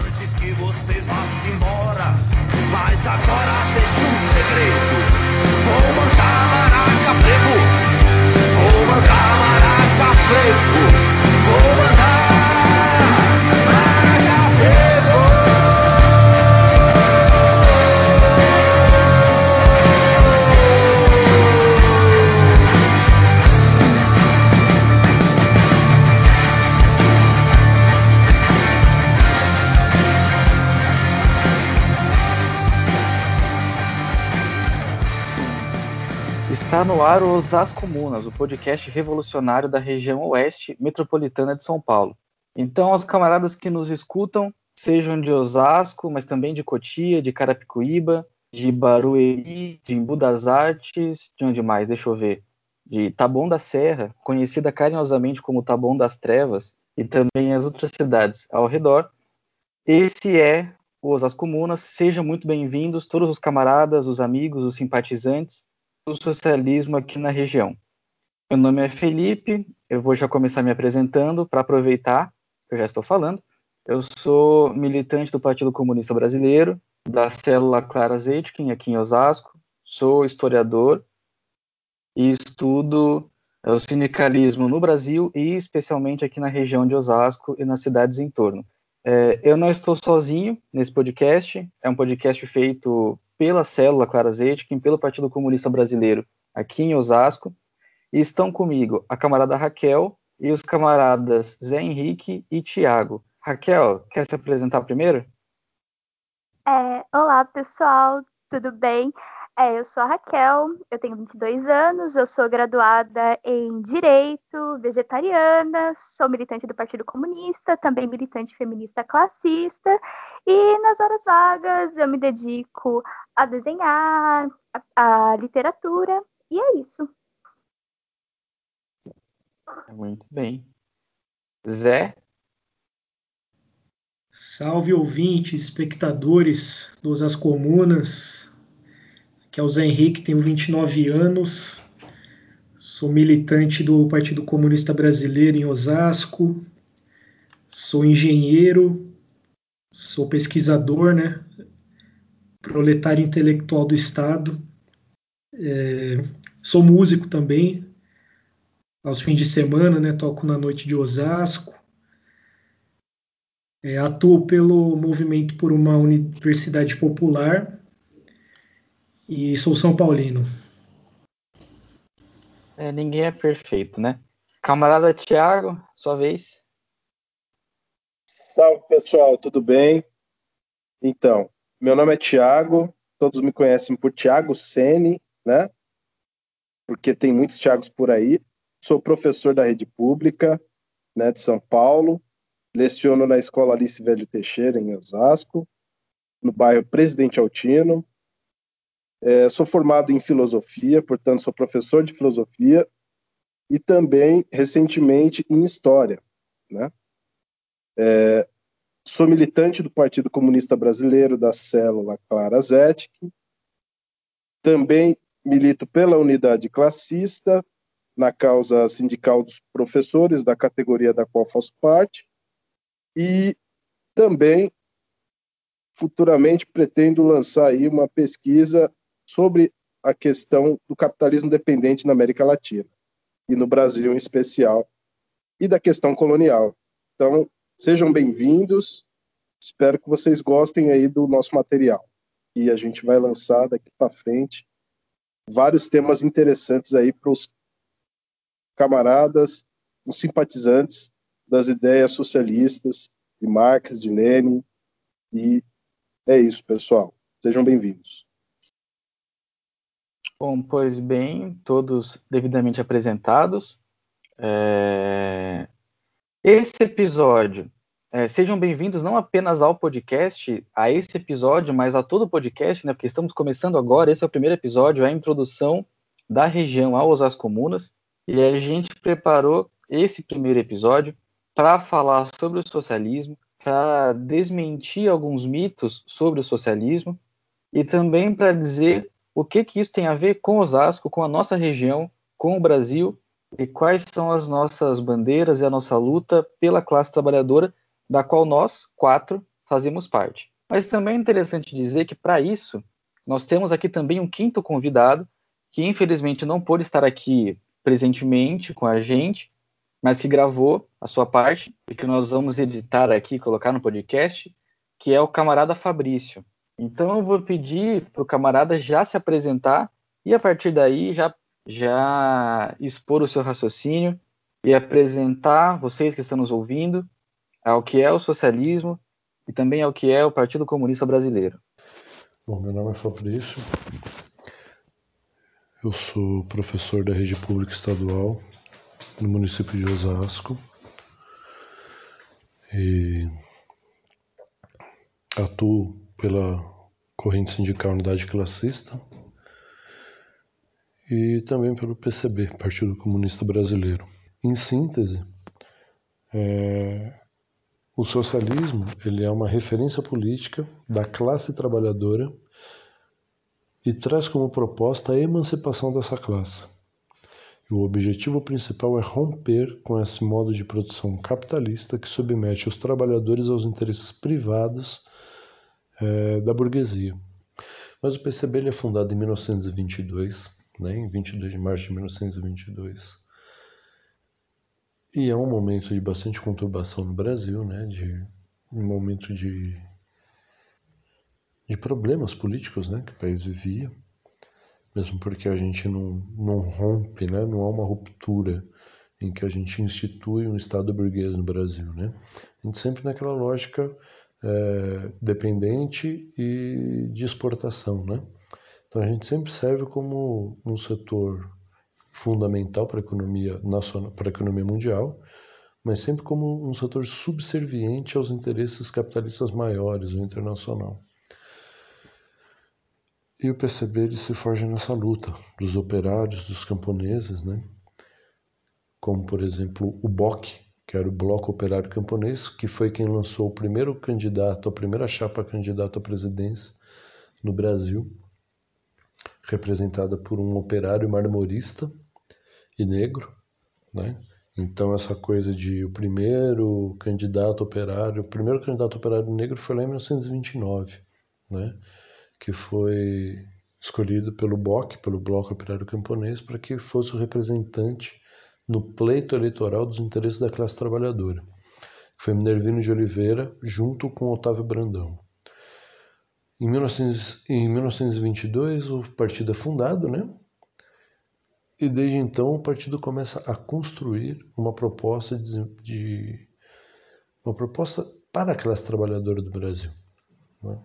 Antes que vocês vão embora, mas agora deixa um segredo. Vou mandar maraca frevo, vou mandar maraca frevo, vou mandar No ar o Osasco Comunas, o podcast revolucionário da região oeste metropolitana de São Paulo. Então, aos camaradas que nos escutam, sejam de Osasco, mas também de Cotia, de Carapicuíba, de Barueri, de Embu das Artes, de onde mais? Deixa eu ver. De Taboão da Serra, conhecida carinhosamente como Taboão das Trevas, e também as outras cidades ao redor. Esse é o Osasco Comunas. Sejam muito bem-vindos, todos os camaradas, os amigos, os simpatizantes do socialismo aqui na região. Meu nome é Felipe, eu vou já começar me apresentando para aproveitar que eu já estou falando. Eu sou militante do Partido Comunista Brasileiro, da célula Clara Zetkin, aqui em Osasco. Sou historiador e estudo é, o sindicalismo no Brasil e especialmente aqui na região de Osasco e nas cidades em torno. É, eu não estou sozinho nesse podcast, é um podcast feito pela célula Clara Zetkin, pelo Partido Comunista Brasileiro aqui em Osasco. E estão comigo a camarada Raquel e os camaradas Zé Henrique e Tiago. Raquel, quer se apresentar primeiro? É, olá, pessoal, tudo bem? É, eu sou a Raquel, eu tenho 22 anos, eu sou graduada em Direito, vegetariana, sou militante do Partido Comunista, também militante feminista classista, e nas horas vagas eu me dedico a desenhar, a, a literatura, e é isso. Muito bem. Zé? Salve ouvintes, espectadores dos As Comunas, que é o Zé Henrique, tenho 29 anos, sou militante do Partido Comunista Brasileiro em Osasco, sou engenheiro, sou pesquisador, né? Proletário intelectual do Estado, é, sou músico também, aos fins de semana, né? Toco na noite de Osasco. É, atuo pelo movimento por uma universidade popular e sou São Paulino. É, ninguém é perfeito, né? Camarada Tiago, sua vez. Salve pessoal, tudo bem? Então, meu nome é Tiago, todos me conhecem por Tiago Sene, né? Porque tem muitos Tiagos por aí. Sou professor da rede pública, né, de São Paulo. Leciono na Escola Alice Velho Teixeira, em Osasco, no bairro Presidente Altino. É, sou formado em filosofia, portanto, sou professor de filosofia e também, recentemente, em história. Né? É, sou militante do Partido Comunista Brasileiro, da célula Clara Zetkin. Também milito pela unidade classista, na causa sindical dos professores, da categoria da qual faço parte. E também, futuramente, pretendo lançar aí uma pesquisa sobre a questão do capitalismo dependente na América Latina e no Brasil em especial e da questão colonial. Então, sejam bem-vindos. Espero que vocês gostem aí do nosso material. E a gente vai lançar daqui para frente vários temas interessantes aí para os camaradas, os simpatizantes das ideias socialistas de Marx, de Lenin. E é isso, pessoal. Sejam bem-vindos. Bom, pois bem, todos devidamente apresentados. É... Esse episódio, é, sejam bem-vindos não apenas ao podcast, a esse episódio, mas a todo o podcast, né? Porque estamos começando agora, esse é o primeiro episódio, a introdução da região aos as comunas, e a gente preparou esse primeiro episódio para falar sobre o socialismo, para desmentir alguns mitos sobre o socialismo e também para dizer o que que isso tem a ver com Osasco, com a nossa região, com o Brasil e quais são as nossas bandeiras e a nossa luta pela classe trabalhadora, da qual nós, quatro, fazemos parte. Mas também é interessante dizer que, para isso, nós temos aqui também um quinto convidado, que infelizmente não pôde estar aqui presentemente com a gente, mas que gravou a sua parte e que nós vamos editar aqui, colocar no podcast, que é o camarada Fabrício. Então eu vou pedir para o camarada já se apresentar e a partir daí já, já expor o seu raciocínio e apresentar vocês que estão nos ouvindo ao que é o socialismo e também ao que é o Partido Comunista Brasileiro. Bom, meu nome é Fabrício, eu sou professor da rede pública estadual no município de Osasco. E atuo pela corrente sindical Unidade Classista e também pelo PCB, Partido Comunista Brasileiro. Em síntese, é, o socialismo ele é uma referência política da classe trabalhadora e traz como proposta a emancipação dessa classe. E o objetivo principal é romper com esse modo de produção capitalista que submete os trabalhadores aos interesses privados é, da burguesia. Mas o PCB é fundado em 1922, né, em 22 de março de 1922. E é um momento de bastante conturbação no Brasil, né, de um momento de de problemas políticos né, que o país vivia, mesmo porque a gente não, não rompe, né, não há uma ruptura em que a gente institui um Estado burguês no Brasil. Né? A gente sempre naquela lógica é, dependente e de exportação. Né? Então a gente sempre serve como um setor fundamental para a economia nacional, para a economia mundial, mas sempre como um setor subserviente aos interesses capitalistas maiores, o internacional. E o PCB ele se forja nessa luta dos operários, dos camponeses, né? como por exemplo o BOC, que era o Bloco Operário Camponês, que foi quem lançou o primeiro candidato, a primeira chapa candidata à presidência no Brasil, representada por um operário marmorista e negro, né? Então essa coisa de o primeiro candidato operário, o primeiro candidato operário negro foi lá em 1929, né? que foi escolhido pelo BOC, pelo Bloco Operário Camponês, para que fosse o representante no pleito eleitoral dos interesses da classe trabalhadora. Foi Minervino de Oliveira, junto com Otávio Brandão. Em, 19, em 1922, o partido é fundado, né? E desde então o partido começa a construir uma proposta de, de uma proposta para a classe trabalhadora do Brasil. Né?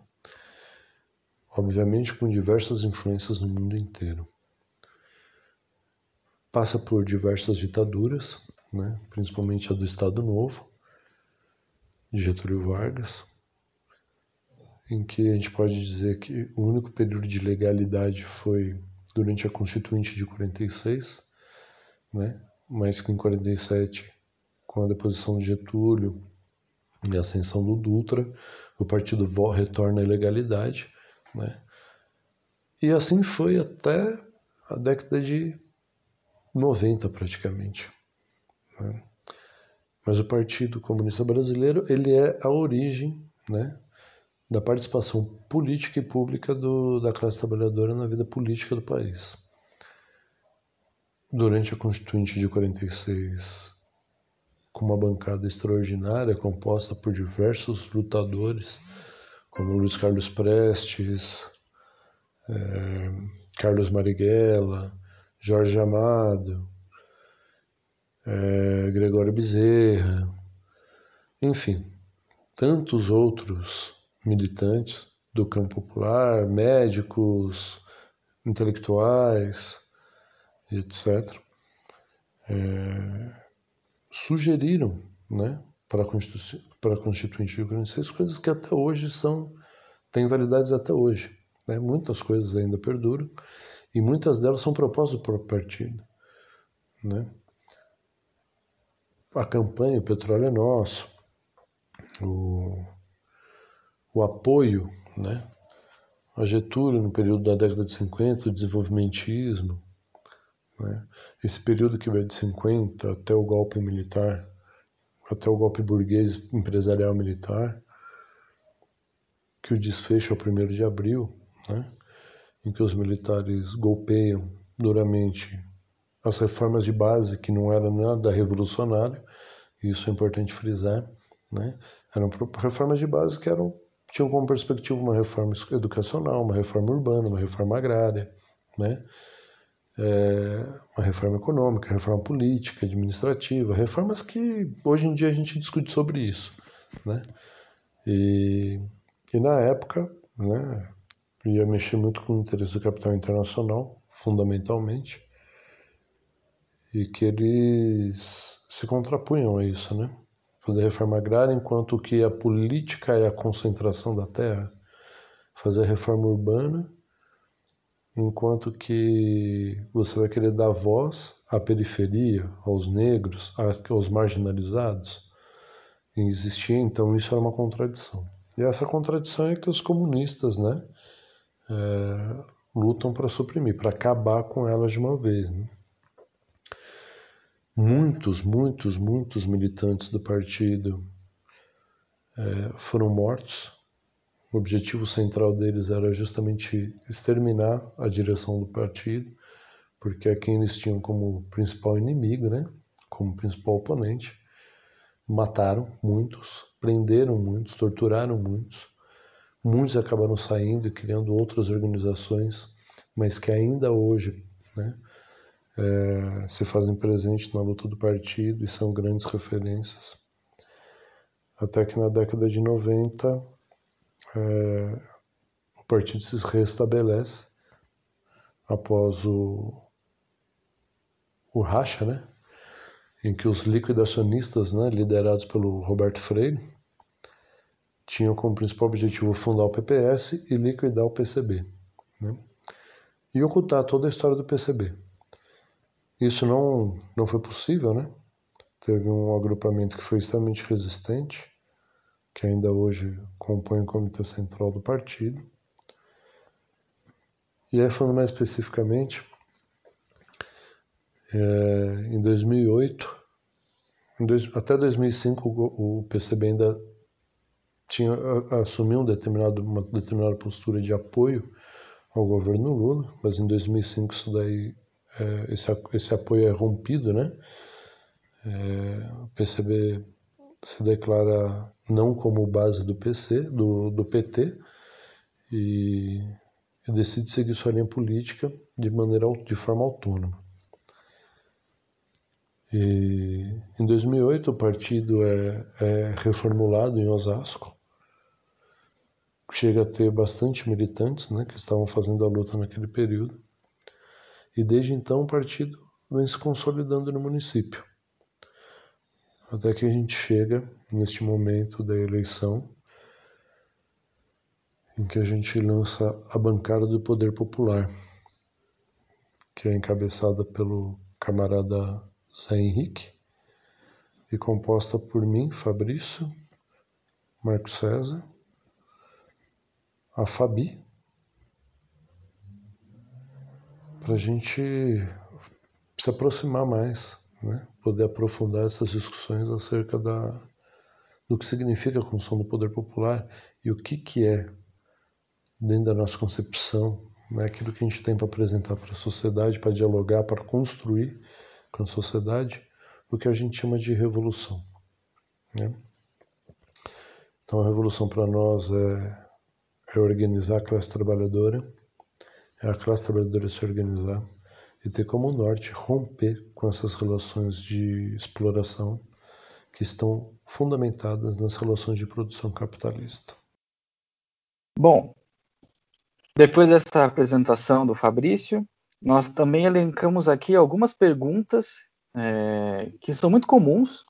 obviamente com diversas influências no mundo inteiro. Passa por diversas ditaduras, né, principalmente a do Estado Novo, de Getúlio Vargas, em que a gente pode dizer que o único período de legalidade foi durante a Constituinte de 46, né, mas que em 47, com a deposição de Getúlio e a ascensão do Dutra, o partido retorna à ilegalidade né? E assim foi até a década de 90 praticamente. Né? Mas o Partido Comunista Brasileiro ele é a origem né, da participação política e pública do, da classe trabalhadora na vida política do país. Durante a Constituinte de 46, com uma bancada extraordinária composta por diversos lutadores como Luiz Carlos Prestes, é, Carlos Marighella, Jorge Amado, é, Gregório Bezerra, enfim, tantos outros militantes do campo popular, médicos, intelectuais, etc., é, sugeriram né, para a a Constituinte de 46, coisas que até hoje são têm validades até hoje. Né? Muitas coisas ainda perduram e muitas delas são propostas por partido. Né? A campanha O Petróleo é Nosso, o, o apoio né, a Getúlio no período da década de 50, o desenvolvimentismo, né? esse período que vai de 50 até o golpe militar até o golpe burguês empresarial militar, que o desfecho é o 1 de abril, né, em que os militares golpeiam duramente as reformas de base, que não eram nada revolucionário, isso é importante frisar, né, eram reformas de base que eram, tinham como perspectiva uma reforma educacional, uma reforma urbana, uma reforma agrária, né, é, uma reforma econômica, reforma política, administrativa, reformas que hoje em dia a gente discute sobre isso, né? E, e na época, né, ia mexer muito com o interesse do capital internacional, fundamentalmente, e que eles se contrapunham a isso, né? Fazer reforma agrária enquanto que a política é a concentração da terra, fazer reforma urbana enquanto que você vai querer dar voz à periferia, aos negros, aos marginalizados. E existia, então, isso era uma contradição. E essa contradição é que os comunistas né, é, lutam para suprimir, para acabar com elas de uma vez. Né? Muitos, muitos, muitos militantes do partido é, foram mortos o objetivo central deles era justamente exterminar a direção do partido, porque é quem eles tinham como principal inimigo, né? como principal oponente. Mataram muitos, prenderam muitos, torturaram muitos. Muitos acabaram saindo e criando outras organizações, mas que ainda hoje né, é, se fazem presente na luta do partido e são grandes referências. Até que na década de 90 é, o partido se restabelece após o, o racha, né? em que os liquidacionistas, né, liderados pelo Roberto Freire, tinham como principal objetivo fundar o PPS e liquidar o PCB, né? e ocultar toda a história do PCB. Isso não, não foi possível, né? Teve um agrupamento que foi extremamente resistente, que ainda hoje compõe o Comitê Central do partido. E aí, falando mais especificamente, é, em 2008, em dois, até 2005, o, o PCB ainda tinha, assumiu um determinado, uma determinada postura de apoio ao governo Lula, mas em 2005 isso daí, esse, esse apoio é rompido, né? É, o PCB se declara não como base do PC, do, do PT, e, e decide seguir sua linha política de maneira de forma autônoma. E, em 2008 o partido é, é reformulado em Osasco, chega a ter bastante militantes, né, que estavam fazendo a luta naquele período, e desde então o partido vem se consolidando no município. Até que a gente chega neste momento da eleição em que a gente lança a bancada do Poder Popular, que é encabeçada pelo camarada Zé Henrique e composta por mim, Fabrício, Marco César, a Fabi, para a gente se aproximar mais né? poder aprofundar essas discussões acerca da, do que significa a construção do poder popular e o que, que é, dentro da nossa concepção, né? aquilo que a gente tem para apresentar para a sociedade, para dialogar, para construir com a sociedade, o que a gente chama de revolução. Né? Então, a revolução para nós é, é organizar a classe trabalhadora, é a classe trabalhadora se organizar e ter como norte romper com essas relações de exploração que estão fundamentadas nas relações de produção capitalista. Bom, depois dessa apresentação do Fabrício, nós também elencamos aqui algumas perguntas é, que são muito comuns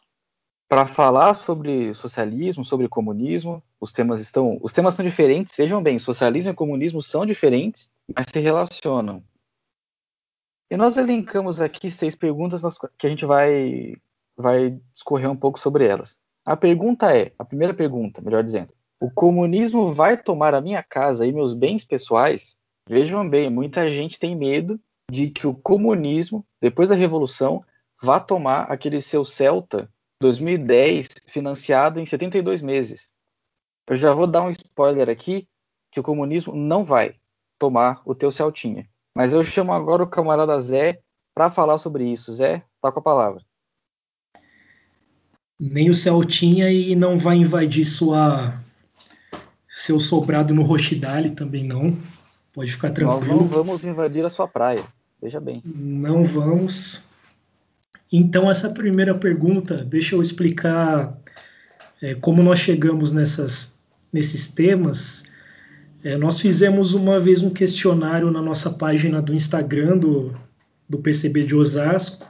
para falar sobre socialismo, sobre comunismo. Os temas estão, os temas são diferentes. Vejam bem, socialismo e comunismo são diferentes, mas se relacionam. E nós elencamos aqui seis perguntas que a gente vai, vai discorrer um pouco sobre elas. A pergunta é, a primeira pergunta, melhor dizendo, o comunismo vai tomar a minha casa e meus bens pessoais? Vejam bem, muita gente tem medo de que o comunismo, depois da revolução, vá tomar aquele seu Celta 2010 financiado em 72 meses. Eu já vou dar um spoiler aqui que o comunismo não vai tomar o teu Celtinha. Mas eu chamo agora o camarada Zé para falar sobre isso. Zé, tá com a palavra. Nem o Celtinha e não vai invadir sua seu sobrado no Rochidale também não. Pode ficar tranquilo. Nós não vamos invadir a sua praia. Veja bem. Não vamos. Então, essa primeira pergunta, deixa eu explicar é, como nós chegamos nessas, nesses temas. É, nós fizemos uma vez um questionário na nossa página do Instagram do, do PCB de Osasco,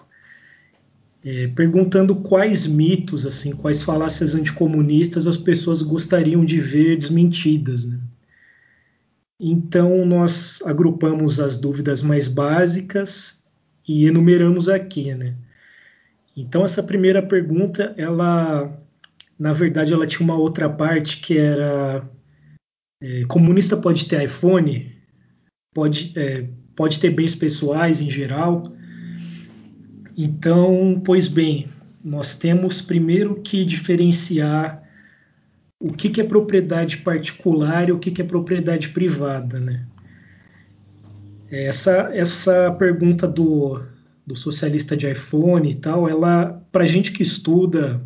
é, perguntando quais mitos, assim, quais falácias anticomunistas as pessoas gostariam de ver desmentidas. Né? Então, nós agrupamos as dúvidas mais básicas e enumeramos aqui, né? Então, essa primeira pergunta, ela, na verdade, ela tinha uma outra parte que era é, comunista pode ter iPhone, pode, é, pode ter bens pessoais em geral. Então, pois bem, nós temos primeiro que diferenciar o que, que é propriedade particular e o que, que é propriedade privada, né? Essa, essa pergunta do, do socialista de iPhone e tal, ela, para gente que estuda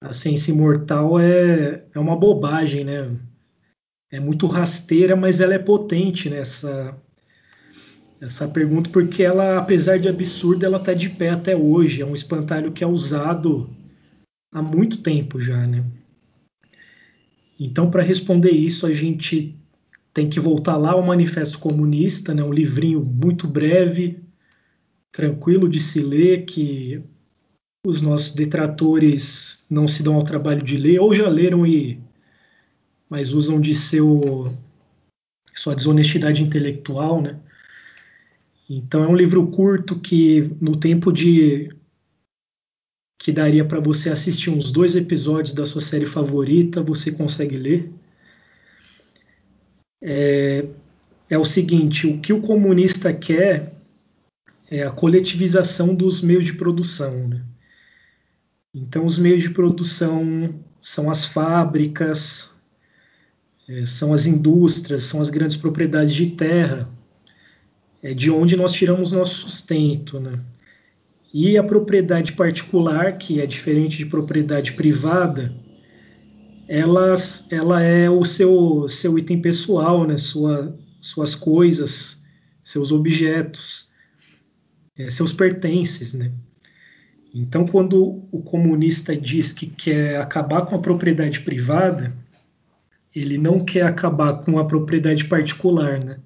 a ciência imortal, é, é uma bobagem, né? É muito rasteira, mas ela é potente nessa essa pergunta, porque ela, apesar de absurda, ela está de pé até hoje. É um espantalho que é usado há muito tempo já, né? Então, para responder isso, a gente tem que voltar lá ao Manifesto Comunista, né, um livrinho muito breve, tranquilo de se ler, que os nossos detratores não se dão ao trabalho de ler, ou já leram e mas usam de seu sua desonestidade intelectual, né? Então é um livro curto que no tempo de que daria para você assistir uns dois episódios da sua série favorita, você consegue ler. É, é o seguinte: o que o comunista quer é a coletivização dos meios de produção. Né? Então, os meios de produção são as fábricas, é, são as indústrias, são as grandes propriedades de terra, é de onde nós tiramos nosso sustento. Né? E a propriedade particular, que é diferente de propriedade privada, ela, ela é o seu, seu item pessoal, né? Sua, suas coisas, seus objetos, é, seus pertences. Né? Então, quando o comunista diz que quer acabar com a propriedade privada, ele não quer acabar com a propriedade particular, né?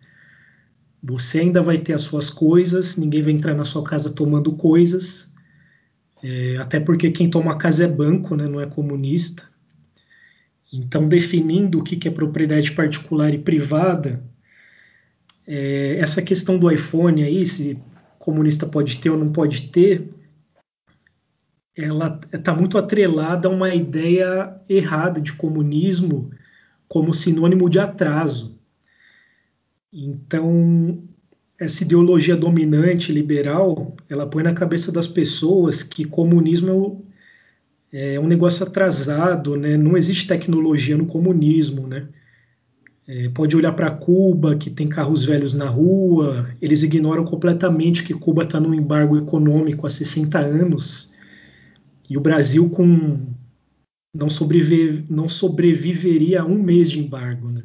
Você ainda vai ter as suas coisas, ninguém vai entrar na sua casa tomando coisas, é, até porque quem toma casa é banco, né, não é comunista. Então, definindo o que, é propriedade particular e privada, é, essa questão do iPhone aí, se comunista pode ter ou não pode ter, ela está muito atrelada a uma ideia errada de comunismo como sinônimo de atraso. Então, essa ideologia dominante liberal, ela põe na cabeça das pessoas que comunismo é, é um negócio atrasado, né? Não existe tecnologia no comunismo, né? É, pode olhar para Cuba, que tem carros velhos na rua, eles ignoram completamente que Cuba está num embargo econômico há 60 anos e o Brasil com não, sobrevive, não sobreviveria a um mês de embargo, né?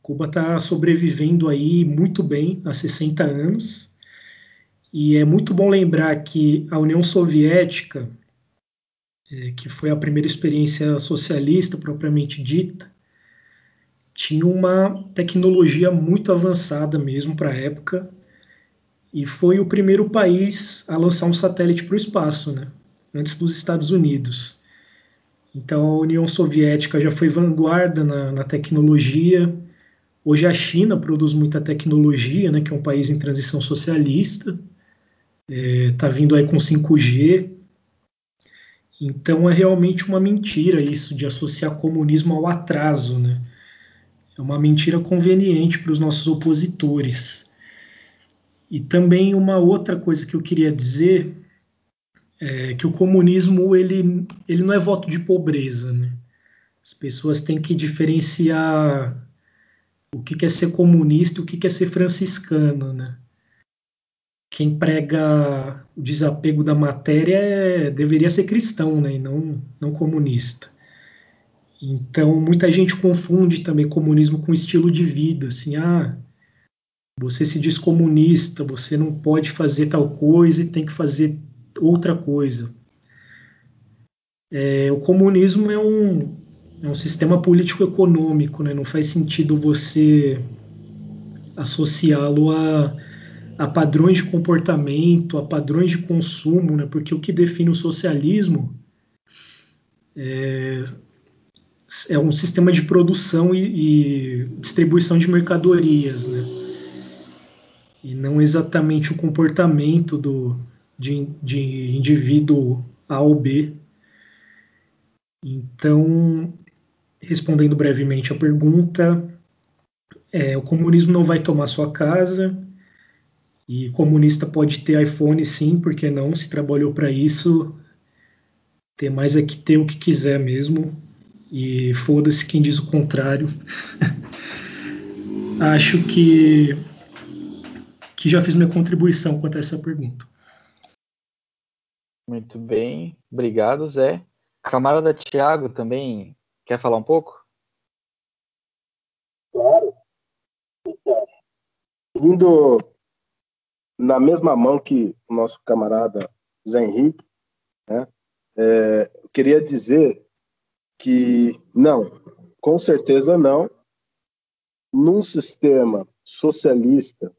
Cuba está sobrevivendo aí muito bem há 60 anos. E é muito bom lembrar que a União Soviética, é, que foi a primeira experiência socialista propriamente dita, tinha uma tecnologia muito avançada mesmo para a época e foi o primeiro país a lançar um satélite para o espaço, né? Antes dos Estados Unidos. Então a União Soviética já foi vanguarda na, na tecnologia, Hoje a China produz muita tecnologia, né, que é um país em transição socialista, está é, vindo aí com 5G. Então é realmente uma mentira isso de associar comunismo ao atraso, né? É uma mentira conveniente para os nossos opositores. E também uma outra coisa que eu queria dizer é que o comunismo ele, ele não é voto de pobreza, né? As pessoas têm que diferenciar o que é ser comunista e o que é ser franciscano, né? Quem prega o desapego da matéria é, deveria ser cristão, né? E não, não comunista. Então, muita gente confunde também comunismo com estilo de vida, assim, ah, você se diz comunista, você não pode fazer tal coisa e tem que fazer outra coisa. É, o comunismo é um, é um sistema político-econômico, né? não faz sentido você associá-lo a, a padrões de comportamento, a padrões de consumo, né? porque o que define o socialismo é, é um sistema de produção e, e distribuição de mercadorias, né? e não exatamente o comportamento do, de, de indivíduo A ou B. Então, respondendo brevemente a pergunta, é, o comunismo não vai tomar sua casa, e comunista pode ter iPhone sim, porque não? Se trabalhou para isso, ter mais é que ter o que quiser mesmo, e foda-se quem diz o contrário. Acho que, que já fiz minha contribuição quanto a essa pergunta. Muito bem, obrigado, Zé. Camarada Tiago também quer falar um pouco? Claro. Então, indo na mesma mão que o nosso camarada Zé Henrique, né, é, eu queria dizer que não, com certeza não, num sistema socialista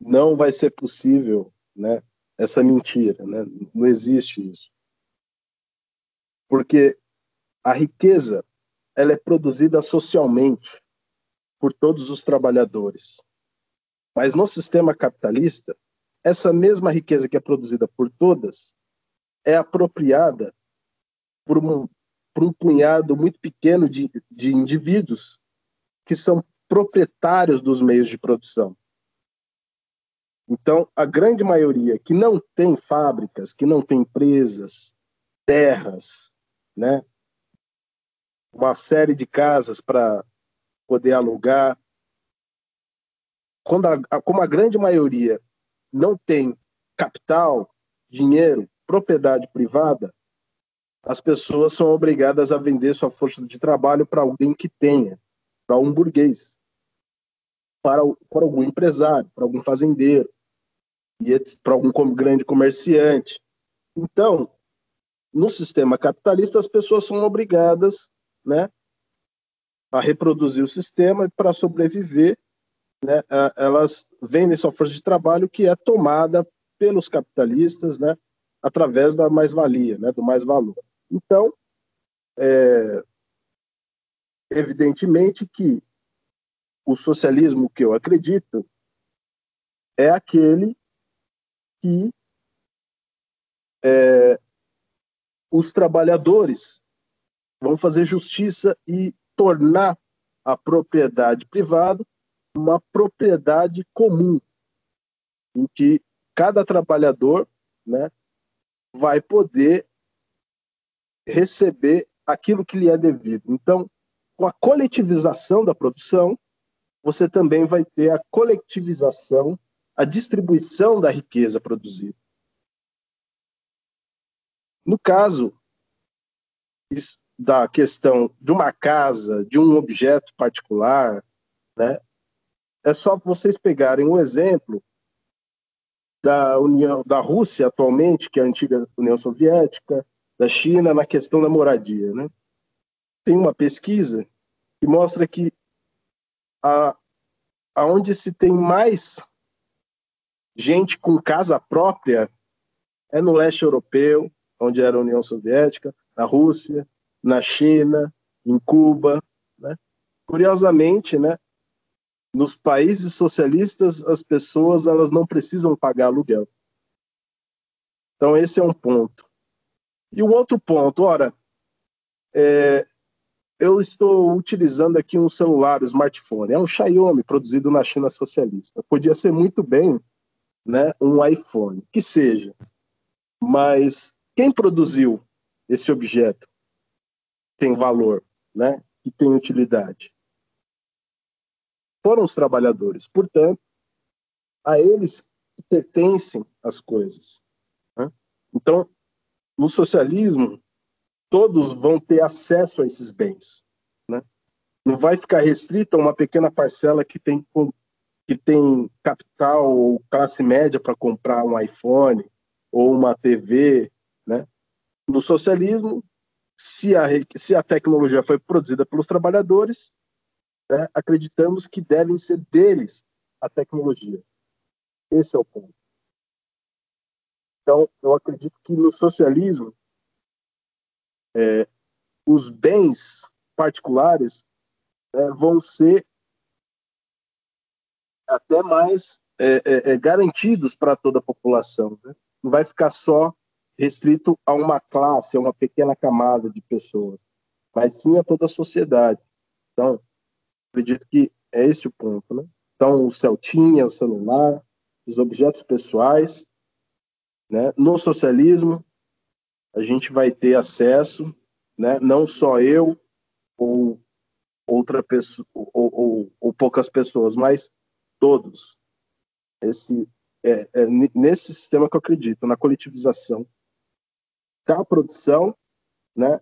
não vai ser possível, né, essa mentira, né? Não existe isso. Porque a riqueza ela é produzida socialmente por todos os trabalhadores. Mas no sistema capitalista, essa mesma riqueza que é produzida por todas é apropriada por um, por um punhado muito pequeno de, de indivíduos que são proprietários dos meios de produção. Então, a grande maioria que não tem fábricas, que não tem empresas, terras, né? uma série de casas para poder alugar. Quando a, como a grande maioria não tem capital, dinheiro, propriedade privada, as pessoas são obrigadas a vender sua força de trabalho para alguém que tenha, para um burguês, para, para algum empresário, para algum fazendeiro para algum grande comerciante. Então, no sistema capitalista, as pessoas são obrigadas, né, a reproduzir o sistema e para sobreviver, né, elas vendem sua força de trabalho que é tomada pelos capitalistas, né, através da mais-valia, né, do mais-valor. Então, é, evidentemente que o socialismo que eu acredito é aquele que é, os trabalhadores vão fazer justiça e tornar a propriedade privada uma propriedade comum, em que cada trabalhador né, vai poder receber aquilo que lhe é devido. Então, com a coletivização da produção, você também vai ter a coletivização a distribuição da riqueza produzida. No caso da questão de uma casa, de um objeto particular, né, é só vocês pegarem o um exemplo da União, da Rússia atualmente, que é a antiga União Soviética, da China na questão da moradia, né? Tem uma pesquisa que mostra que a, aonde se tem mais gente com casa própria é no leste europeu, onde era a União Soviética, na Rússia, na China, em Cuba. Né? Curiosamente, né, nos países socialistas, as pessoas elas não precisam pagar aluguel. Então, esse é um ponto. E o outro ponto, ora, é, eu estou utilizando aqui um celular, um smartphone. É um Xiaomi produzido na China socialista. Podia ser muito bem né, um iPhone, que seja. Mas quem produziu esse objeto? tem valor, né? Que tem utilidade. Foram os trabalhadores. Portanto, a eles pertencem as coisas. Né? Então, no socialismo, todos vão ter acesso a esses bens. Né? Não vai ficar restrito a uma pequena parcela que tem, que tem capital ou classe média para comprar um iPhone ou uma TV. Né? No socialismo, se a, se a tecnologia foi produzida pelos trabalhadores, né, acreditamos que devem ser deles a tecnologia. Esse é o ponto. Então, eu acredito que no socialismo, é, os bens particulares é, vão ser até mais é, é, é garantidos para toda a população. Né? Não vai ficar só restrito a uma classe, a uma pequena camada de pessoas, mas sim a toda a sociedade. Então, acredito que é esse o ponto. Né? Então, o Celtinha, o celular, os objetos pessoais. Né? No socialismo, a gente vai ter acesso, né? não só eu ou outra pessoa ou, ou, ou poucas pessoas, mas todos. Esse é, é, nesse sistema que eu acredito, na coletivização da produção, né?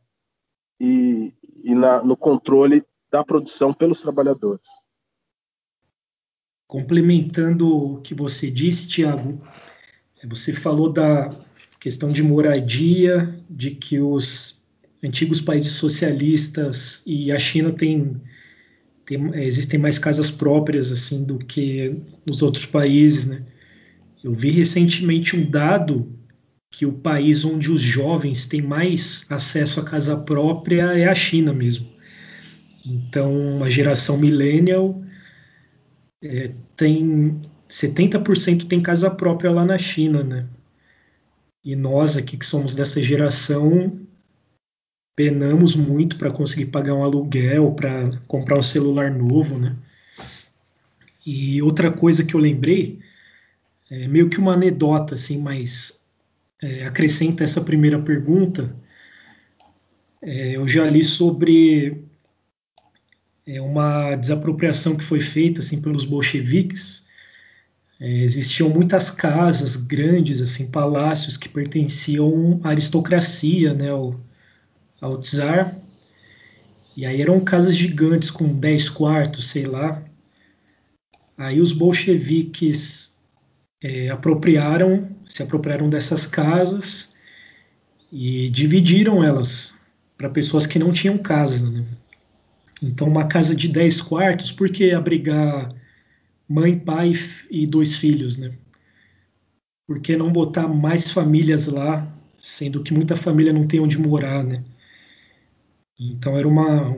E, e na, no controle da produção pelos trabalhadores. Complementando o que você disse, Tiago, você falou da questão de moradia, de que os antigos países socialistas e a China têm, tem, existem mais casas próprias assim do que nos outros países, né? Eu vi recentemente um dado que o país onde os jovens têm mais acesso à casa própria é a China mesmo. Então, a geração millennial é, tem 70% tem casa própria lá na China, né? E nós aqui que somos dessa geração penamos muito para conseguir pagar um aluguel, para comprar um celular novo, né? E outra coisa que eu lembrei, é meio que uma anedota, assim, mas é, acrescenta essa primeira pergunta. É, eu já li sobre é uma desapropriação que foi feita assim pelos bolcheviques. É, existiam muitas casas grandes, assim, palácios que pertenciam à aristocracia, né, ao czar. E aí eram casas gigantes com 10 quartos, sei lá. Aí os bolcheviques é, apropriaram, se apropriaram dessas casas e dividiram elas para pessoas que não tinham casa, né? Então, uma casa de 10 quartos, por que abrigar mãe, pai e dois filhos, né? Por que não botar mais famílias lá, sendo que muita família não tem onde morar, né? Então, era uma,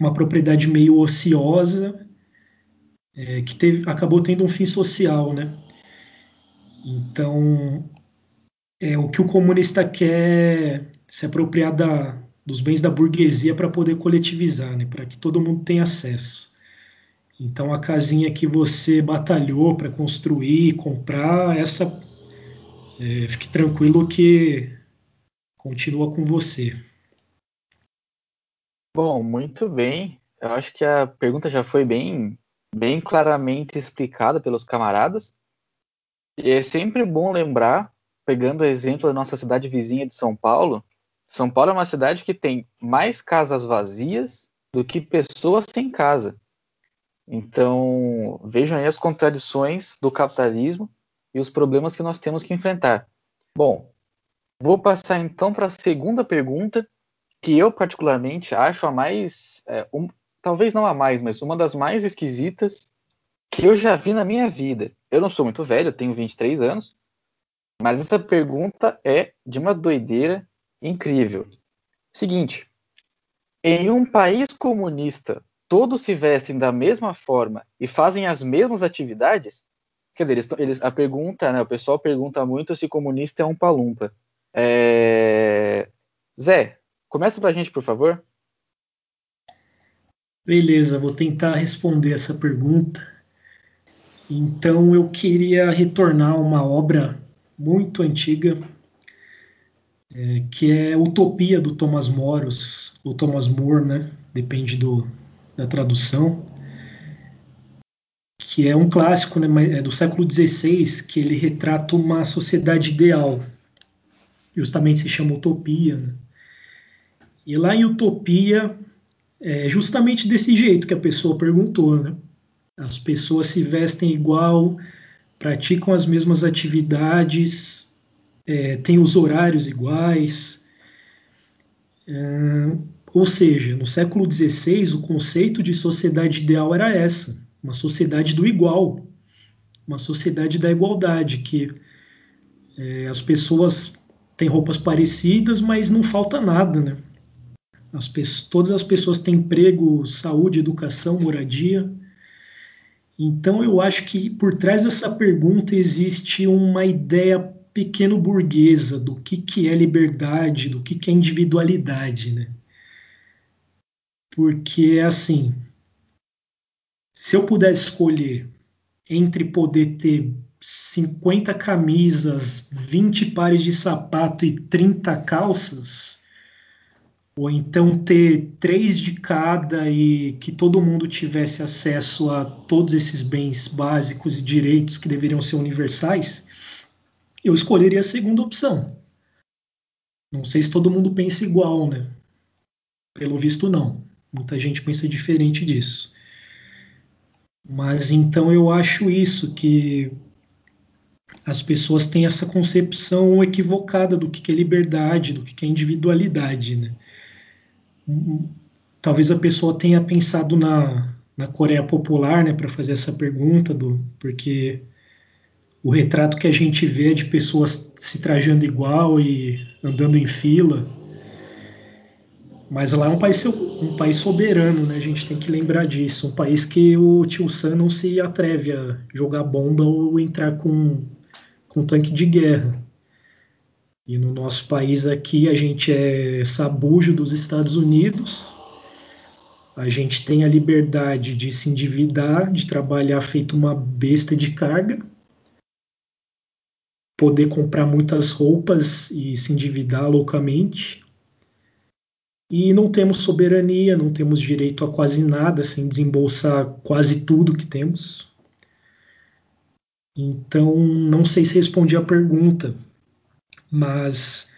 uma propriedade meio ociosa, é, que teve, acabou tendo um fim social, né? Então, é o que o comunista quer se apropriar da, dos bens da burguesia para poder coletivizar, né, para que todo mundo tenha acesso. Então a casinha que você batalhou para construir, comprar, essa é, fique tranquilo que continua com você. Bom, muito bem. Eu acho que a pergunta já foi bem, bem claramente explicada pelos camaradas. E é sempre bom lembrar, pegando o exemplo da nossa cidade vizinha de São Paulo, são Paulo é uma cidade que tem mais casas vazias do que pessoas sem casa. Então, vejam aí as contradições do capitalismo e os problemas que nós temos que enfrentar. Bom, vou passar então para a segunda pergunta, que eu particularmente acho a mais, é, um, talvez não a mais, mas uma das mais esquisitas que eu já vi na minha vida. Eu não sou muito velho, eu tenho 23 anos, mas essa pergunta é de uma doideira incrível. Seguinte, em um país comunista, todos se vestem da mesma forma e fazem as mesmas atividades? Quer dizer, eles, eles, a pergunta, né, o pessoal pergunta muito se comunista é um palumpa. É... Zé, começa pra gente, por favor. Beleza, vou tentar responder essa pergunta. Então, eu queria retornar a uma obra muito antiga é, que é Utopia do Thomas Moros, ou Thomas More, né? Depende do, da tradução. Que é um clássico né, é do século XVI, que ele retrata uma sociedade ideal. Justamente se chama Utopia. Né? E lá em Utopia, é justamente desse jeito que a pessoa perguntou, né? As pessoas se vestem igual, praticam as mesmas atividades, é, tem os horários iguais. É, ou seja, no século XVI, o conceito de sociedade ideal era essa, uma sociedade do igual, uma sociedade da igualdade, que é, as pessoas têm roupas parecidas, mas não falta nada, né? As pessoas, todas as pessoas têm emprego, saúde, educação, moradia. Então, eu acho que por trás dessa pergunta existe uma ideia pequeno burguesa do que, que é liberdade, do que, que é individualidade, né? Porque, assim, se eu pudesse escolher entre poder ter 50 camisas, 20 pares de sapato e 30 calças, ou então ter três de cada e que todo mundo tivesse acesso a todos esses bens básicos e direitos que deveriam ser universais, eu escolheria a segunda opção. Não sei se todo mundo pensa igual, né? Pelo visto, não. Muita gente pensa diferente disso. Mas então eu acho isso, que as pessoas têm essa concepção equivocada do que é liberdade, do que é individualidade, né? Talvez a pessoa tenha pensado na, na Coreia Popular, né, para fazer essa pergunta, do, porque o retrato que a gente vê é de pessoas se trajando igual e andando em fila. Mas lá é um país, um país soberano, né? A gente tem que lembrar disso. Um país que o tio Sam não se atreve a jogar bomba ou entrar com, com tanque de guerra. E no nosso país aqui a gente é sabujo dos Estados Unidos. A gente tem a liberdade de se endividar, de trabalhar feito uma besta de carga poder comprar muitas roupas e se endividar loucamente. E não temos soberania, não temos direito a quase nada, sem desembolsar quase tudo que temos. Então, não sei se respondi a pergunta, mas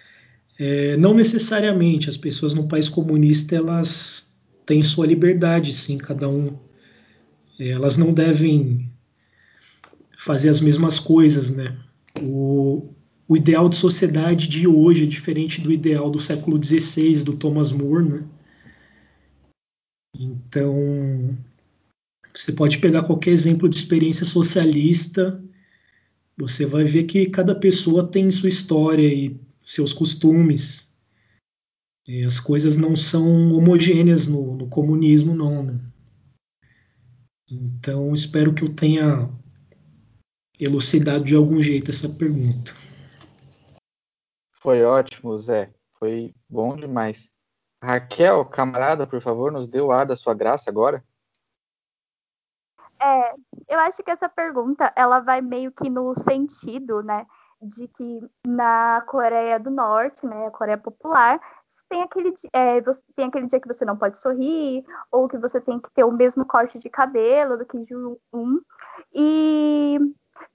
é, não necessariamente as pessoas no país comunista elas têm sua liberdade, sim, cada um. Elas não devem fazer as mesmas coisas, né? O, o ideal de sociedade de hoje é diferente do ideal do século XVI, do Thomas More, né? Então, você pode pegar qualquer exemplo de experiência socialista, você vai ver que cada pessoa tem sua história e seus costumes. E as coisas não são homogêneas no, no comunismo, não. Né? Então, espero que eu tenha elucidado de algum jeito essa pergunta. Foi ótimo, Zé. Foi bom demais. Raquel, camarada, por favor, nos dê o ar da sua graça agora. É, eu acho que essa pergunta ela vai meio que no sentido, né, de que na Coreia do Norte, né, Coreia Popular, tem aquele, é, você, tem aquele dia que você não pode sorrir, ou que você tem que ter o mesmo corte de cabelo do que de um. E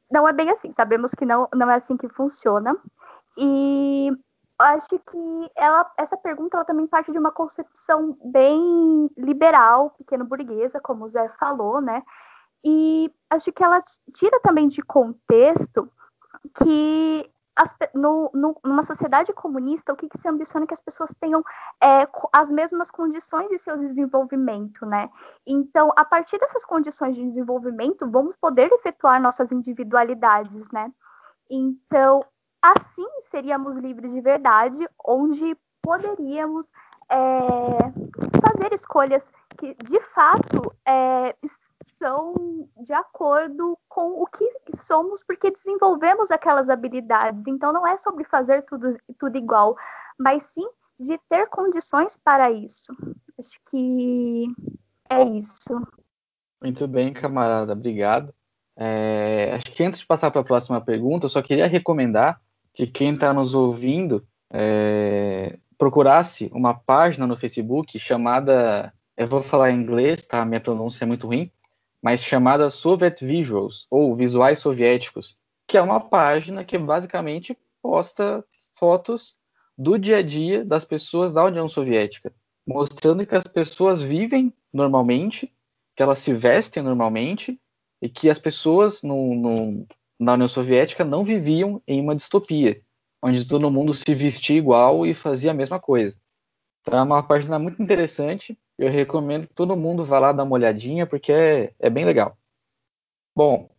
não é bem assim, sabemos que não, não é assim que funciona. E acho que ela, essa pergunta ela também parte de uma concepção bem liberal, pequeno burguesa, como o Zé falou, né? E acho que ela tira também de contexto que as, no, no, numa sociedade comunista, o que, que se ambiciona é que as pessoas tenham é, as mesmas condições de seu desenvolvimento, né? Então, a partir dessas condições de desenvolvimento, vamos poder efetuar nossas individualidades, né? Então, assim seríamos livres de verdade, onde poderíamos é, fazer escolhas que, de fato, é, são de acordo com o que somos, porque desenvolvemos aquelas habilidades. Então, não é sobre fazer tudo, tudo igual, mas sim de ter condições para isso. Acho que é isso. Muito bem, camarada, obrigado. É, acho que antes de passar para a próxima pergunta, eu só queria recomendar que quem está nos ouvindo é, procurasse uma página no Facebook chamada, eu vou falar em inglês, tá? Minha pronúncia é muito ruim, mas chamada Soviet Visuals, ou Visuais Soviéticos, que é uma página que basicamente posta fotos do dia a dia das pessoas da União Soviética, mostrando que as pessoas vivem normalmente, que elas se vestem normalmente e que as pessoas no, no, na União Soviética não viviam em uma distopia, onde todo mundo se vestia igual e fazia a mesma coisa. Então é uma página muito interessante. Eu recomendo que todo mundo vá lá dar uma olhadinha, porque é, é bem legal. Bom,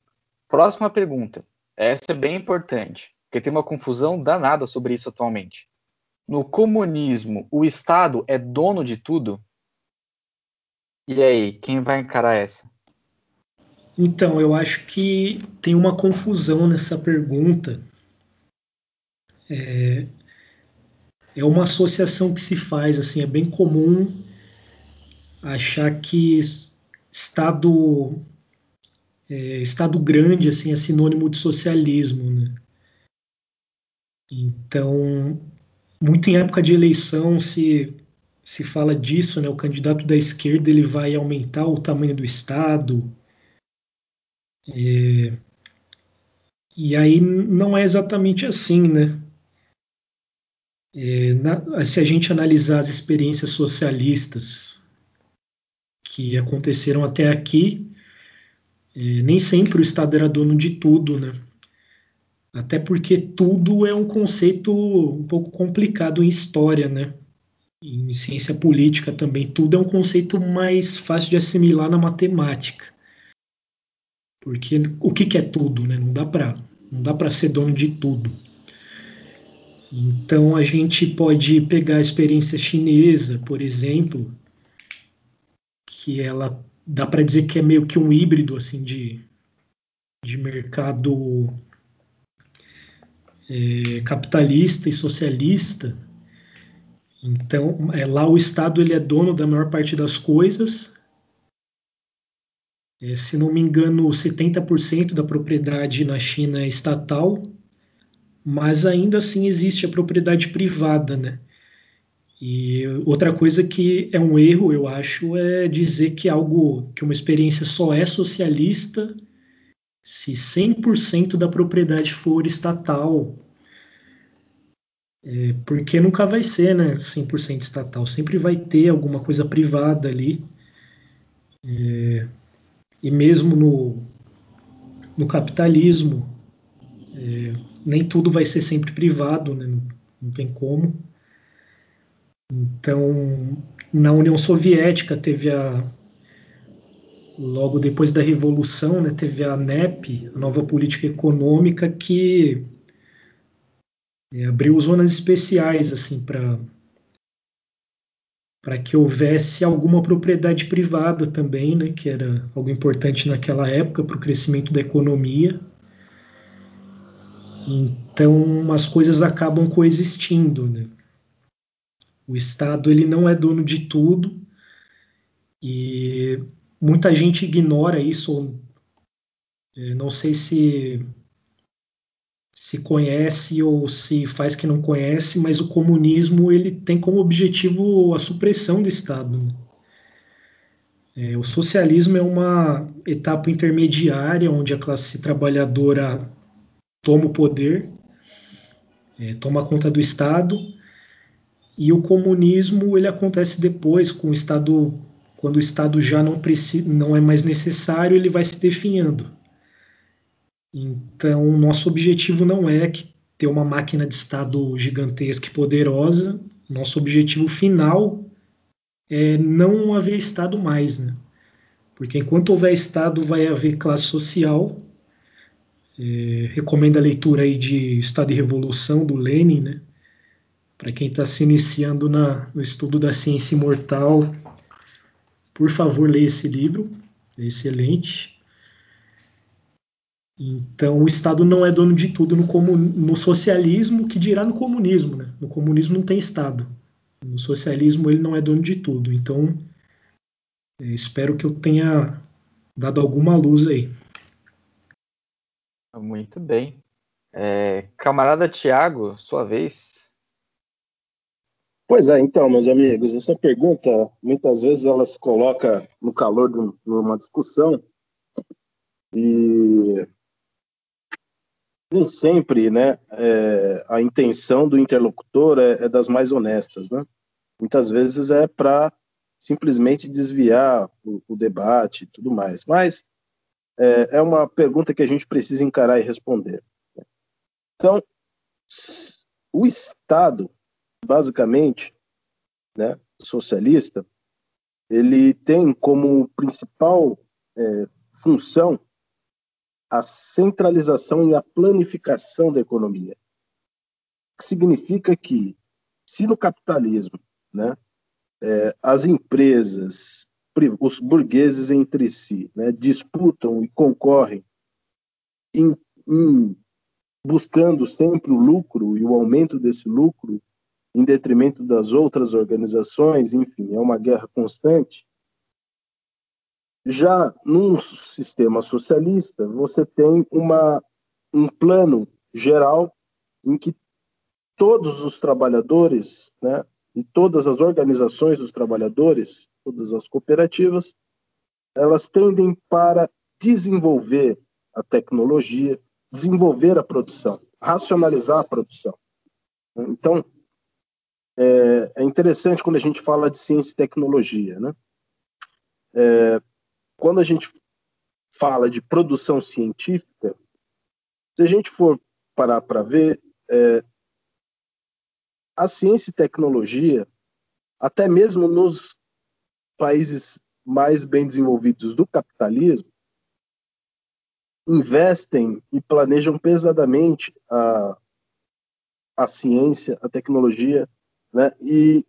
próxima pergunta. Essa é bem importante, porque tem uma confusão danada sobre isso atualmente. No comunismo, o Estado é dono de tudo? E aí, quem vai encarar essa? Então, eu acho que tem uma confusão nessa pergunta. É, é uma associação que se faz, assim, é bem comum achar que Estado é, Estado grande assim é sinônimo de socialismo, né? Então, muito em época de eleição se se fala disso, né? O candidato da esquerda ele vai aumentar o tamanho do Estado, é, e aí não é exatamente assim, né? É, na, se a gente analisar as experiências socialistas que aconteceram até aqui, é, nem sempre o Estado era dono de tudo, né? Até porque tudo é um conceito um pouco complicado em história, né? Em ciência política também, tudo é um conceito mais fácil de assimilar na matemática. Porque o que, que é tudo, né? Não dá para não dá para ser dono de tudo. Então a gente pode pegar a experiência chinesa, por exemplo, que ela dá para dizer que é meio que um híbrido assim de, de mercado é, capitalista e socialista. Então, é, lá o Estado ele é dono da maior parte das coisas é, se não me engano, 70% da propriedade na China é estatal, mas ainda assim existe a propriedade privada, né? E outra coisa que é um erro, eu acho, é dizer que algo, que uma experiência só é socialista se 100% da propriedade for estatal. É, porque nunca vai ser, né, 100% estatal, sempre vai ter alguma coisa privada ali. É, e mesmo no, no capitalismo, é, nem tudo vai ser sempre privado, né? não, não tem como. Então, na União Soviética teve a logo depois da revolução, né, teve a NEP, a nova política econômica que é, abriu zonas especiais assim para para que houvesse alguma propriedade privada também, né, que era algo importante naquela época para o crescimento da economia. Então, as coisas acabam coexistindo, né? O Estado ele não é dono de tudo e muita gente ignora isso. É, não sei se se conhece ou se faz que não conhece, mas o comunismo ele tem como objetivo a supressão do Estado. Né? É, o socialismo é uma etapa intermediária onde a classe trabalhadora toma o poder, é, toma conta do Estado, e o comunismo ele acontece depois, com o Estado, quando o Estado já não, precisa, não é mais necessário, ele vai se definhando. Então, nosso objetivo não é ter uma máquina de Estado gigantesca e poderosa. Nosso objetivo final é não haver Estado mais, né? Porque enquanto houver Estado, vai haver classe social. É, recomendo a leitura aí de Estado e Revolução, do Lenin, né? Para quem está se iniciando na, no estudo da ciência imortal, por favor, leia esse livro, é excelente. Então, o Estado não é dono de tudo no, comun... no socialismo, que dirá no comunismo. Né? No comunismo não tem Estado. No socialismo, ele não é dono de tudo. Então, é, espero que eu tenha dado alguma luz aí. Muito bem. É, camarada Tiago, sua vez. Pois é, então, meus amigos, essa pergunta, muitas vezes ela se coloca no calor de uma discussão e nem sempre, né, é, a intenção do interlocutor é, é, das mais honestas, né? Muitas vezes é para simplesmente desviar o, o, debate e tudo mais. Mas é, é uma pergunta que a gente precisa encarar e responder. Então, o Estado, basicamente, né, socialista, ele tem como principal é, função a centralização e a planificação da economia. Que significa que, se no capitalismo né, é, as empresas, os burgueses entre si, né, disputam e concorrem em, em buscando sempre o lucro e o aumento desse lucro em detrimento das outras organizações, enfim, é uma guerra constante. Já num sistema socialista, você tem uma, um plano geral em que todos os trabalhadores, né, e todas as organizações dos trabalhadores, todas as cooperativas, elas tendem para desenvolver a tecnologia, desenvolver a produção, racionalizar a produção. Então, é, é interessante quando a gente fala de ciência e tecnologia, né? É, quando a gente fala de produção científica, se a gente for parar para ver, é, a ciência e tecnologia, até mesmo nos países mais bem desenvolvidos do capitalismo, investem e planejam pesadamente a, a ciência, a tecnologia, né? E,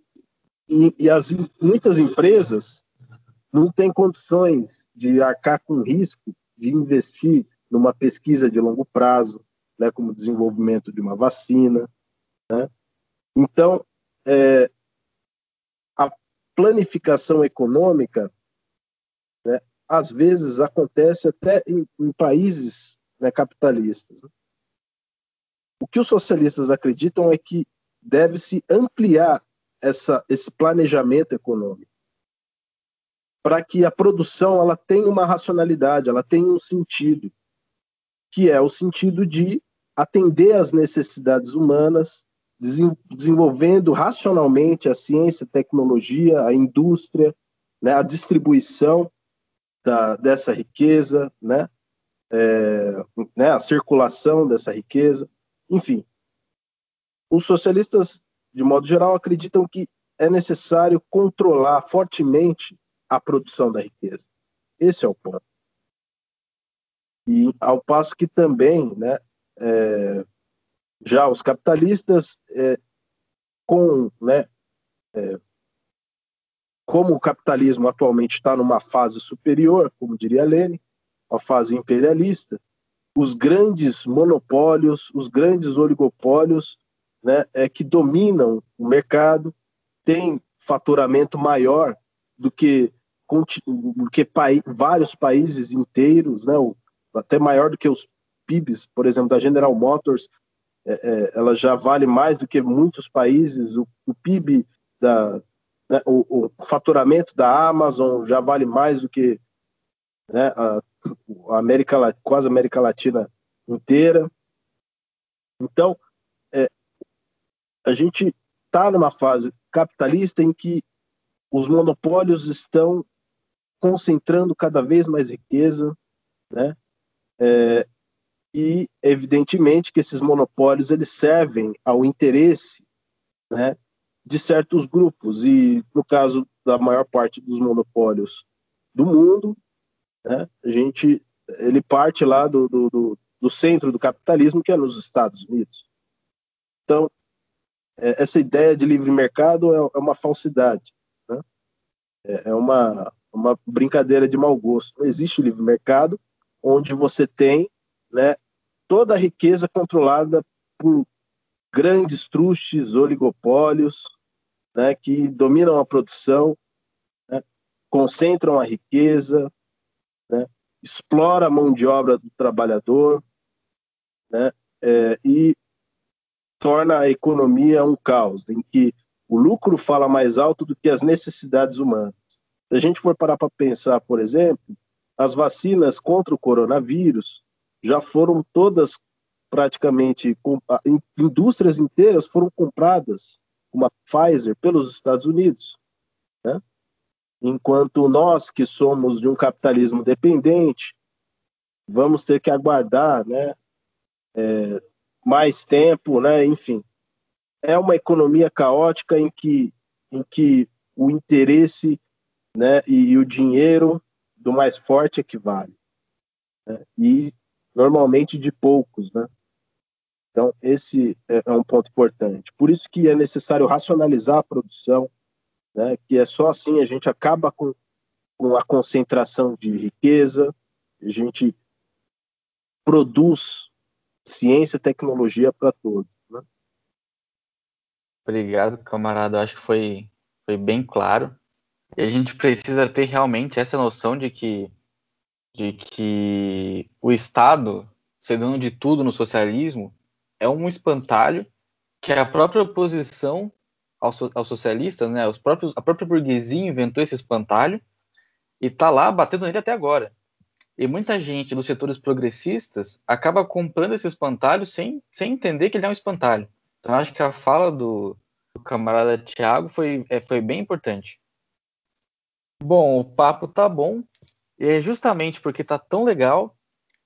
e, e as, muitas empresas não têm condições de arcar com risco de investir numa pesquisa de longo prazo, né, como o desenvolvimento de uma vacina. Né? Então, é, a planificação econômica, né, às vezes, acontece até em, em países né, capitalistas. Né? O que os socialistas acreditam é que deve-se ampliar essa, esse planejamento econômico para que a produção ela tenha uma racionalidade, ela tenha um sentido, que é o sentido de atender às necessidades humanas, desenvolvendo racionalmente a ciência, a tecnologia, a indústria, né, a distribuição da, dessa riqueza, né, é, né, a circulação dessa riqueza, enfim. Os socialistas, de modo geral, acreditam que é necessário controlar fortemente a produção da riqueza. Esse é o ponto. E ao passo que também, né, é, já os capitalistas, é, com, né, é, como o capitalismo atualmente está numa fase superior, como diria Lênin, uma fase imperialista, os grandes monopólios, os grandes oligopólios, né, é que dominam o mercado, têm faturamento maior do que porque vários países inteiros, né, até maior do que os PIBs, por exemplo, da General Motors, é, é, ela já vale mais do que muitos países. O, o PIB da né, o, o, faturamento da Amazon já vale mais do que né, a, a, América quase a América Latina inteira. Então, a gente está numa fase capitalista em que os monopólios estão concentrando cada vez mais riqueza, né? É, e evidentemente que esses monopólios eles servem ao interesse, né, de certos grupos e no caso da maior parte dos monopólios do mundo, né, a gente ele parte lá do, do, do centro do capitalismo que é nos Estados Unidos. Então essa ideia de livre mercado é, é uma falsidade, né? é, é uma uma brincadeira de mau gosto. Não existe livre mercado onde você tem né, toda a riqueza controlada por grandes trustes, oligopólios, né, que dominam a produção, né, concentram a riqueza, né, explora a mão de obra do trabalhador né, é, e torna a economia um caos, em que O lucro fala mais alto do que as necessidades humanas. Se a gente for parar para pensar, por exemplo, as vacinas contra o coronavírus já foram todas praticamente indústrias inteiras foram compradas, como a Pfizer, pelos Estados Unidos, né? Enquanto nós que somos de um capitalismo dependente, vamos ter que aguardar, né? É, mais tempo, né? Enfim, é uma economia caótica em que, em que o interesse, né? E, e o dinheiro do mais forte equivale, né? e normalmente de poucos, né? Então, esse é, é um ponto importante. Por isso que é necessário racionalizar a produção, né, que é só assim a gente acaba com, com a concentração de riqueza, a gente produz ciência e tecnologia para todos. Né? Obrigado, camarada. Acho que foi, foi bem claro. E a gente precisa ter realmente essa noção de que, de que o Estado, sendo de tudo no socialismo, é um espantalho que a própria oposição aos, socialistas, né, os próprios, a própria burguesia inventou esse espantalho e está lá batendo nele até agora. E muita gente dos setores progressistas acaba comprando esse espantalho sem, sem entender que ele é um espantalho. Então, acho que a fala do, do camarada Tiago foi, é, foi bem importante. Bom, o papo tá bom. E é justamente porque tá tão legal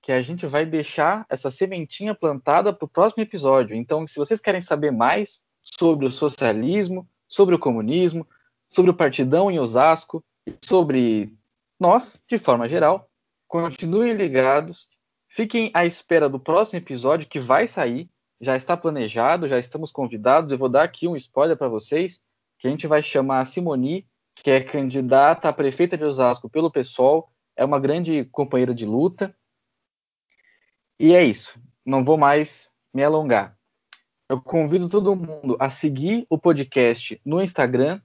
que a gente vai deixar essa sementinha plantada para o próximo episódio. Então, se vocês querem saber mais sobre o socialismo, sobre o comunismo, sobre o partidão em Osasco, sobre nós, de forma geral, continuem ligados, fiquem à espera do próximo episódio que vai sair, já está planejado, já estamos convidados. Eu vou dar aqui um spoiler para vocês, que a gente vai chamar a Simoni, que é candidata a prefeita de Osasco pelo PSOL, é uma grande companheira de luta e é isso. Não vou mais me alongar. Eu convido todo mundo a seguir o podcast no Instagram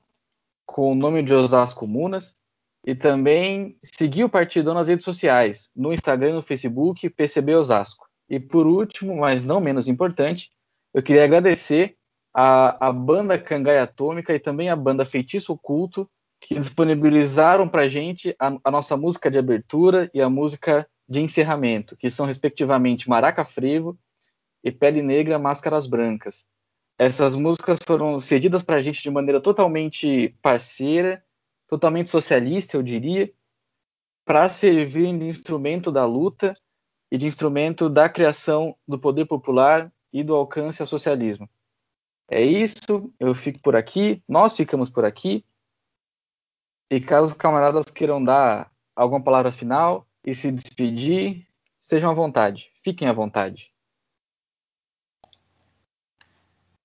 com o nome de Osasco Comunas e também seguir o Partidão nas redes sociais, no Instagram no Facebook, PCB Osasco. E por último, mas não menos importante, eu queria agradecer a, a banda Cangaia Atômica e também a banda Feitiço Oculto que disponibilizaram para gente a, a nossa música de abertura e a música de encerramento, que são respectivamente Maraca Frevo e Pele Negra Máscaras Brancas. Essas músicas foram cedidas para a gente de maneira totalmente parceira, totalmente socialista, eu diria, para servir de instrumento da luta e de instrumento da criação do poder popular e do alcance ao socialismo. É isso, eu fico por aqui, nós ficamos por aqui. E caso os camaradas queiram dar alguma palavra final, e se despedir, estejam à vontade. Fiquem à vontade.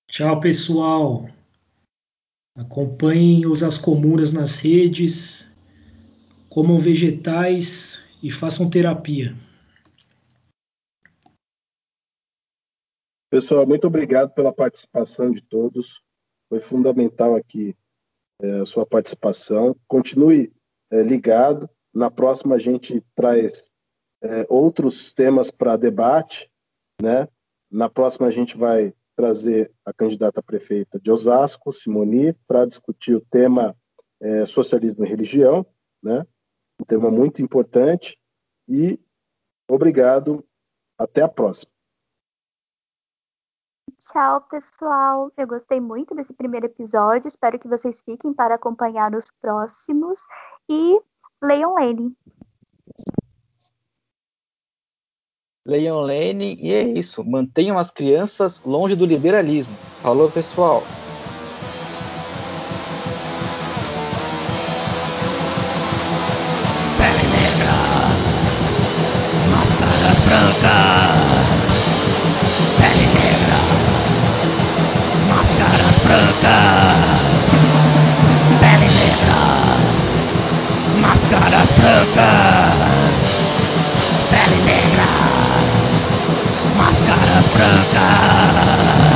Tchau, pessoal. Acompanhem os As Comunas nas redes, comam vegetais e façam terapia. Pessoal, muito obrigado pela participação de todos. Foi fundamental aqui é, a sua participação. Continue é, ligado. Na próxima a gente traz é, outros temas para debate, né? Na próxima a gente vai trazer a candidata a prefeita de Osasco, Simoni, para discutir o tema é, socialismo e religião, né? Um tema muito importante. E obrigado. Até a próxima. Tchau, pessoal. Eu gostei muito desse primeiro episódio. Espero que vocês fiquem para acompanhar os próximos. E Leon Lane. leiam Lane e é isso. Mantenham as crianças longe do liberalismo. Falou, pessoal. Pele negra, máscaras brancas. Pele negra, máscaras brancas. Pele negra, máscaras brancas. das brancas.